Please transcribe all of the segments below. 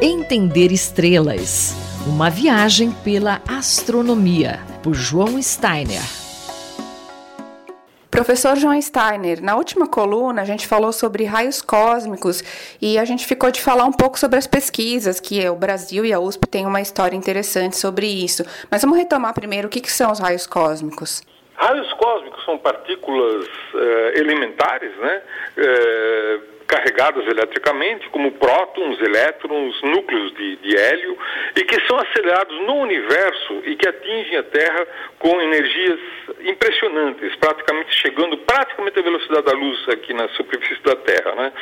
Entender Estrelas Uma viagem pela astronomia, por João Steiner. Professor João Steiner, na última coluna a gente falou sobre raios cósmicos e a gente ficou de falar um pouco sobre as pesquisas, que o Brasil e a USP têm uma história interessante sobre isso. Mas vamos retomar primeiro o que, que são os raios cósmicos. Raios cósmicos são partículas eh, elementares, né? Eh, carregadas eletricamente, como prótons, elétrons, núcleos de, de, hélio, e que são acelerados no universo e que atingem a Terra com energias impressionantes, praticamente chegando praticamente à velocidade da luz aqui na superfície da Terra. Né?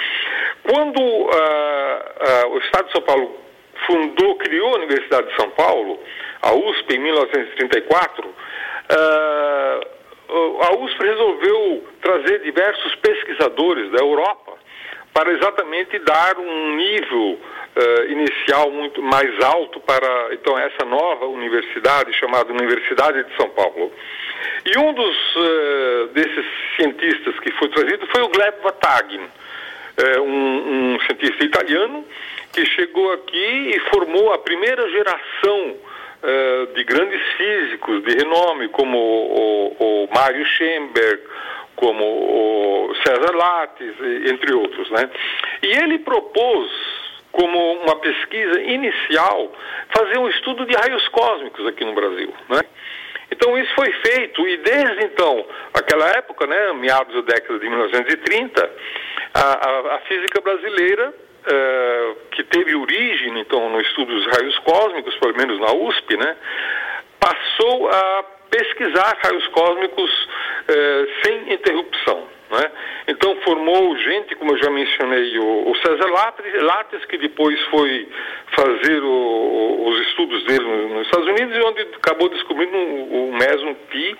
Quando ah, ah, o Estado de São Paulo fundou, criou a Universidade de São Paulo, a USP, em 1934, ah, a USP resolveu trazer diversos pesquisadores da Europa para exatamente dar um nível uh, inicial muito mais alto para então essa nova universidade chamada Universidade de São Paulo. E um dos uh, desses cientistas que foi trazido foi o Gleb Vatagin, uh, um, um cientista italiano que chegou aqui e formou a primeira geração de grandes físicos de renome, como o, o, o Mário Schoenberg, como o César Lattes, entre outros. Né? E ele propôs, como uma pesquisa inicial, fazer um estudo de raios cósmicos aqui no Brasil. Né? Então isso foi feito e desde então, aquela época, né, meados da década de 1930, a, a, a física brasileira uh, que teve origem então no estudo dos raios cósmicos, pelo menos na USP, né, passou a pesquisar raios cósmicos eh, sem interrupção. Né? Então formou gente, como eu já mencionei, o, o César Lattes, Lattes, que depois foi fazer o, os estudos dele nos Estados Unidos e onde acabou descobrindo o, o mesmo pi,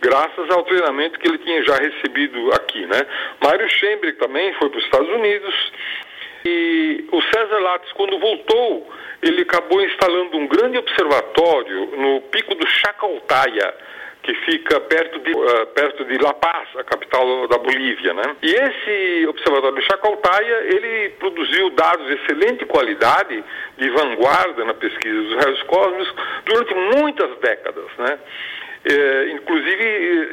graças ao treinamento que ele tinha já recebido aqui. Né? Mário Schemberg também foi para os Estados Unidos e o César Lattes, quando voltou, ele acabou instalando um grande observatório no pico do Chacaltaya, que fica perto de, uh, perto de La Paz, a capital da Bolívia, né? E esse observatório de Chacaltaya, ele produziu dados de excelente qualidade, de vanguarda na pesquisa dos raios cósmicos durante muitas décadas, né? É, inclusive,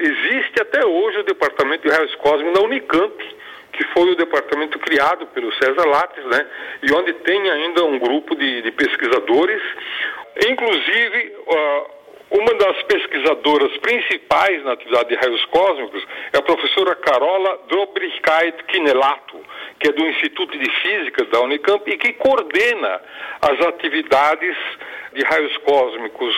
existe até hoje o Departamento de Raios Cósmicos na Unicamp, que foi o departamento criado pelo César Lattes, né? E onde tem ainda um grupo de, de pesquisadores, inclusive uh, uma das pesquisadoras principais na atividade de raios cósmicos é a professora Carola Drobrikait Kinelato, que é do Instituto de Física da Unicamp e que coordena as atividades de raios cósmicos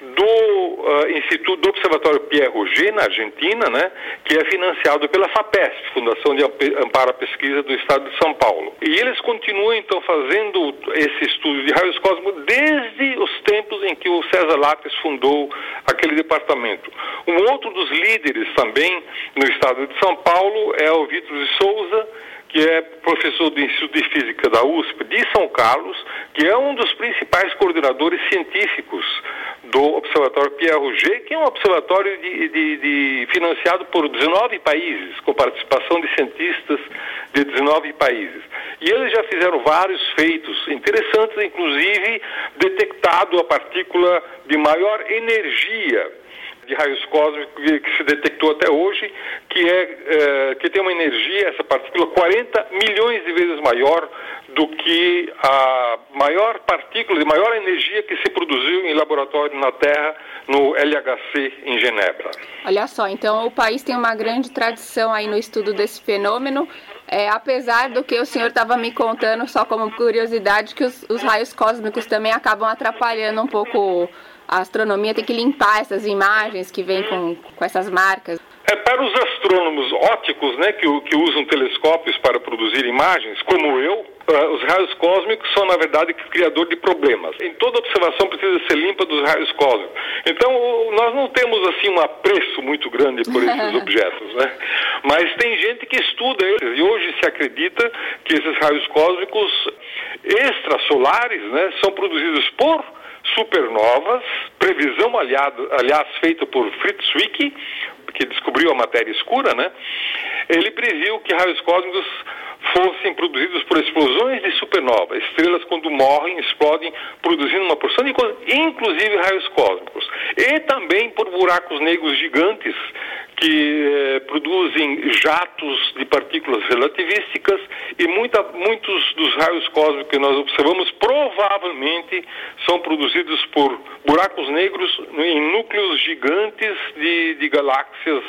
do uh, Instituto do Observatório Pierre Roger, na Argentina, né, que é financiado pela FAPESP, Fundação de Amparo à Pesquisa do Estado de São Paulo. E eles continuam, então, fazendo esse estudo de raios cósmicos desde os tempos em que o César Lattes fundou aquele departamento. Um outro dos líderes também no Estado de São Paulo é o Vitor de Souza, que é professor do Instituto de Física da USP de São Carlos, que é um dos principais coordenadores científicos do Observatório Pierre Rouget, que é um observatório de, de, de, financiado por 19 países, com participação de cientistas de 19 países. E eles já fizeram vários feitos interessantes, inclusive detectado a partícula de maior energia de raios cósmicos que se detectou até hoje, que, é, é, que tem uma energia, essa partícula, 40 milhões de vezes maior do que a maior partícula de maior energia que se laboratório na Terra no LHC em Genebra. Olha só, então o país tem uma grande tradição aí no estudo desse fenômeno. É, apesar do que o senhor estava me contando, só como curiosidade, que os, os raios cósmicos também acabam atrapalhando um pouco a astronomia tem que limpar essas imagens que vêm com, com essas marcas. É, para os astrônomos ópticos, né, que, que usam telescópios para produzir imagens, como eu, os raios cósmicos são, na verdade, criador de problemas. Em toda observação precisa ser limpa dos raios cósmicos. Então, nós não temos, assim, um apreço muito grande por esses objetos, né? Mas tem gente que estuda eles, e hoje se acredita que esses raios cósmicos extrasolares, né, são produzidos por supernovas, previsão, aliado, aliás, feita por Fritz Zwicky, que descobriu a matéria escura, né? Ele previu que raios cósmicos fossem produzidos por explosões de supernova. Estrelas, quando morrem, explodem, produzindo uma porção de coisas, inclusive raios cósmicos. E também por buracos negros gigantes que eh, produzem jatos de partículas relativísticas e muita, muitos dos raios cósmicos que nós observamos provavelmente são produzidos por buracos negros em núcleos gigantes de, de galáxias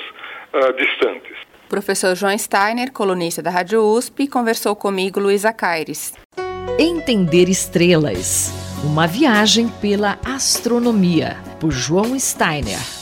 uh, distantes. Professor João Steiner, colunista da Rádio USP, conversou comigo, Luísa Caires. Entender estrelas. Uma viagem pela astronomia, por João Steiner.